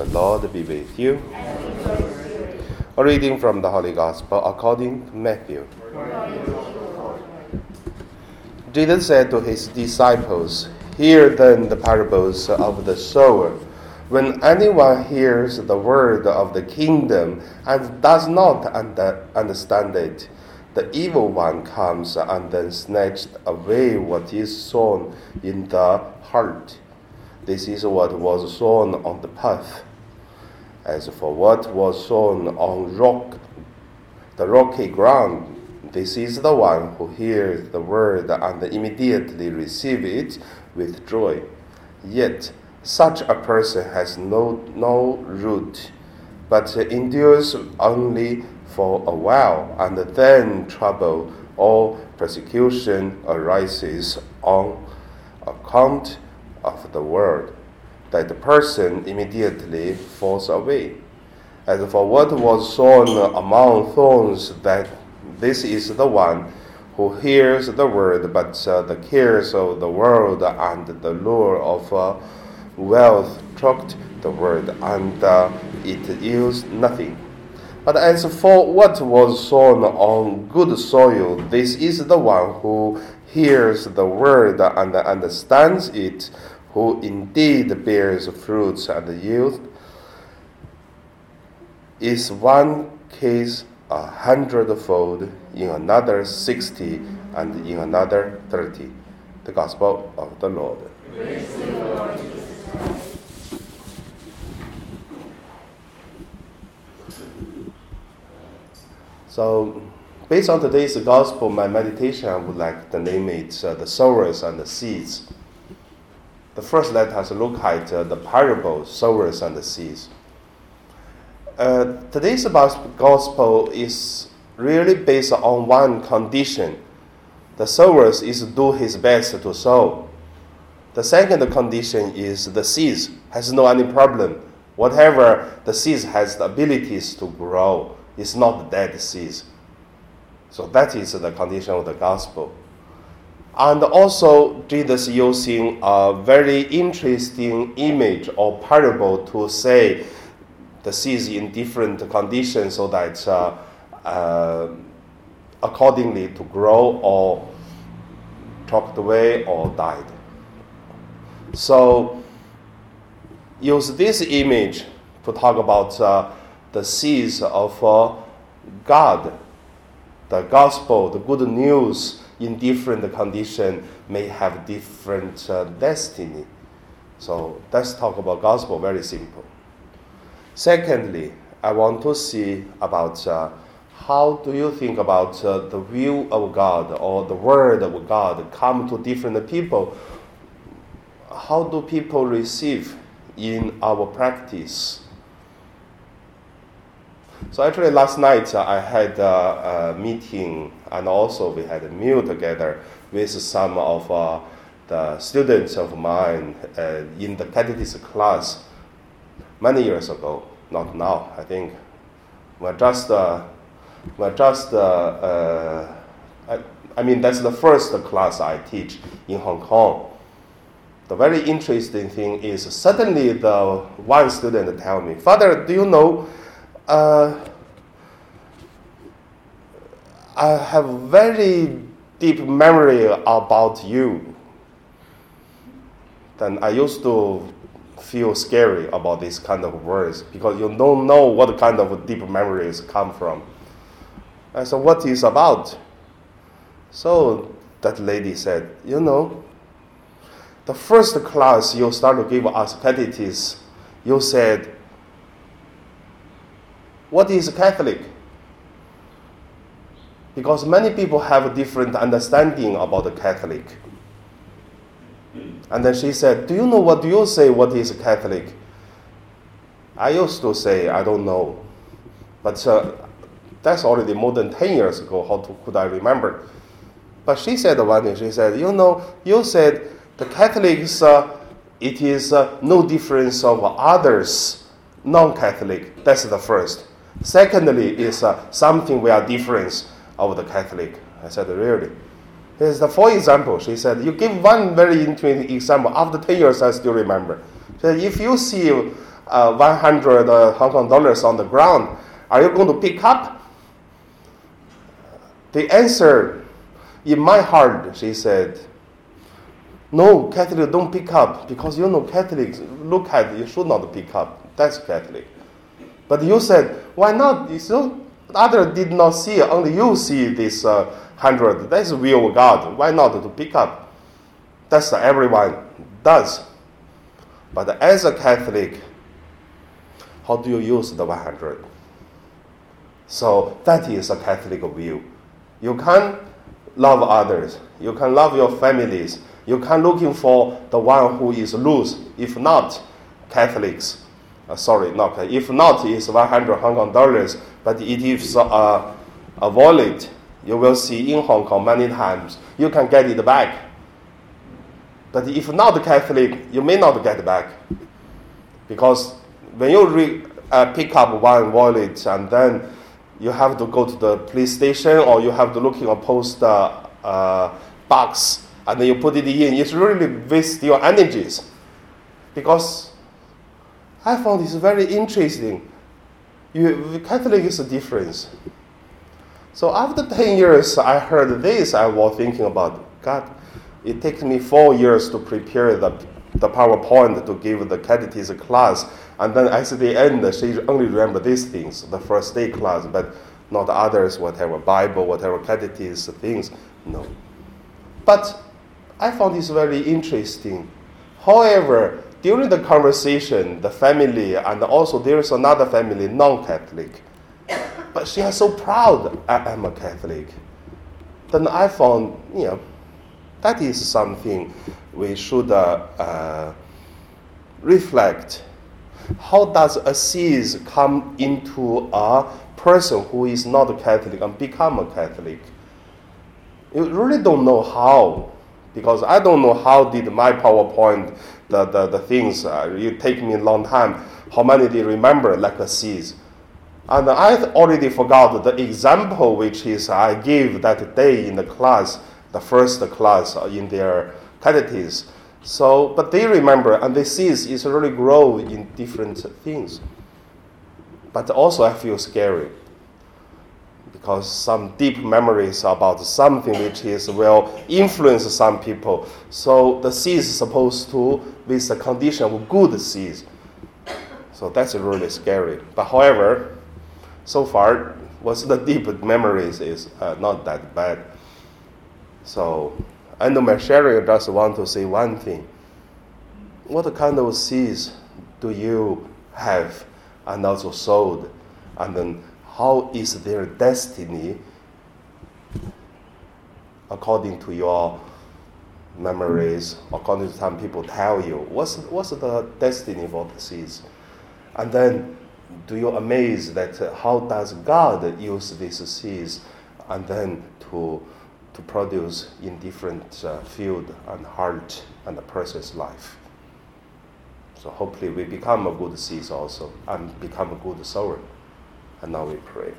The Lord be with you. A reading from the Holy Gospel according to Matthew. Jesus said to his disciples, Hear then the parables of the sower. When anyone hears the word of the kingdom and does not under, understand it, the evil one comes and then snatches away what is sown in the heart. This is what was sown on the path. As for what was sown on rock, the rocky ground, this is the one who hears the word and immediately receives it with joy. Yet such a person has no, no root, but endures only for a while, and then trouble or persecution arises on account of the word, that the person immediately falls away. As for what was sown among thorns, that this is the one who hears the word, but uh, the cares of the world and the lure of uh, wealth choked the word, and uh, it yields nothing. But as for what was sown on good soil, this is the one who hears the word and understands it, who indeed bears fruits and yields, is one case a hundredfold, in another sixty, and in another thirty. The Gospel of the Lord. So, based on today's gospel, my meditation, I would like to name it uh, The Sowers and the Seeds. The first, let us look at uh, the parable, Sowers and the Seeds. Uh, today's gospel is really based on one condition. The sower is to do his best to sow. The second condition is the seeds has no any problem. Whatever the seeds has the abilities to grow. It's not dead seeds. So that is the condition of the gospel. And also, Jesus using a very interesting image or parable to say the seeds in different conditions so that uh, uh, accordingly to grow or choked away or died. So, use this image to talk about uh, the seeds of uh, God, the gospel, the good news in different condition may have different uh, destiny. So let's talk about gospel very simple. Secondly, I want to see about uh, how do you think about uh, the will of God or the word of God come to different people? How do people receive in our practice? So actually, last night uh, I had a, a, meeting, and also we had a meal together with some of uh, the students of mine uh, in the catechism class many years ago. Not now, I think. We're just, uh, we're just. Uh, uh, I, I mean, that's the first class I teach in Hong Kong. The very interesting thing is suddenly the one student tell me, Father, do you know? Uh, I have very deep memory about you. Then I used to feel scary about this kind of words because you don't know what kind of deep memories come from. I said, what is about? So that lady said, you know, the first class you start to give us catechism, you said, what is Catholic? Because many people have a different understanding about the Catholic. And then she said, Do you know what do you say what is a Catholic? I used to say, I don't know. But uh, that's already more than 10 years ago. How to, could I remember? But she said one thing. She said, You know, you said the Catholics, uh, it is uh, no difference of others, non Catholic. That's the first. Secondly, is uh, something we are different of the Catholic. I said, really? Here's the for example. She said, you give one very interesting example. After 10 years, I still remember. She said, if you see uh, 100 uh, Hong Kong dollars on the ground, are you going to pick up? The answer in my heart, she said, no, Catholic don't pick up because you know Catholics look at you should not pick up. That's Catholic. But you said, why not? You So other did not see, only you see this uh, hundred. That's will of God. Why not to pick up? That's everyone does. But as a Catholic, how do you use the 100? So that is a Catholic view. You can love others. You can love your families. You can looking for the one who is loose. If not, Catholics. Uh, sorry, not if not, it's 100 Hong Kong dollars. But it is uh, a wallet. You will see in Hong Kong many times. You can get it back. But if not Catholic, you may not get back. Because when you re, uh, pick up one wallet and then you have to go to the police station or you have to look in a post uh, uh, box and then you put it in, it's really waste your energies. Because I found this very interesting. You, Catholic is a difference. So after 10 years, I heard this, I was thinking about, God, it takes me four years to prepare the, the PowerPoint to give the catechism class. And then at the end, she only remember these things, the first day class, but not others, whatever Bible, whatever catechism things. No. But I found this very interesting. However, during the conversation, the family, and also there is another family, non Catholic, but she is so proud I am a Catholic. Then I found, you know, that is something we should uh, uh, reflect. How does a seed come into a person who is not a Catholic and become a Catholic? You really don't know how, because I don't know how did my PowerPoint, the, the, the things, uh, take me a long time, how many they remember like a seed. And I already forgot the example which is I gave that day in the class the first class in their catechism. So, but they remember and they see it's really grow in different things. But also I feel scary because some deep memories about something which is will influence some people. So the seed is supposed to be the condition of good seeds. So that's really scary. But however, so far, what's the deep memories is uh, not that bad. So, sharing just want to say one thing. What kind of seeds do you have and also sowed? And then how is their destiny according to your memories, according to some people tell you? What's, what's the destiny for the seeds? And then do you amaze that uh, how does God use these seeds and then to to produce in different uh, field and heart and the person's life. So hopefully we become a good seed also and become a good sower. And now we pray.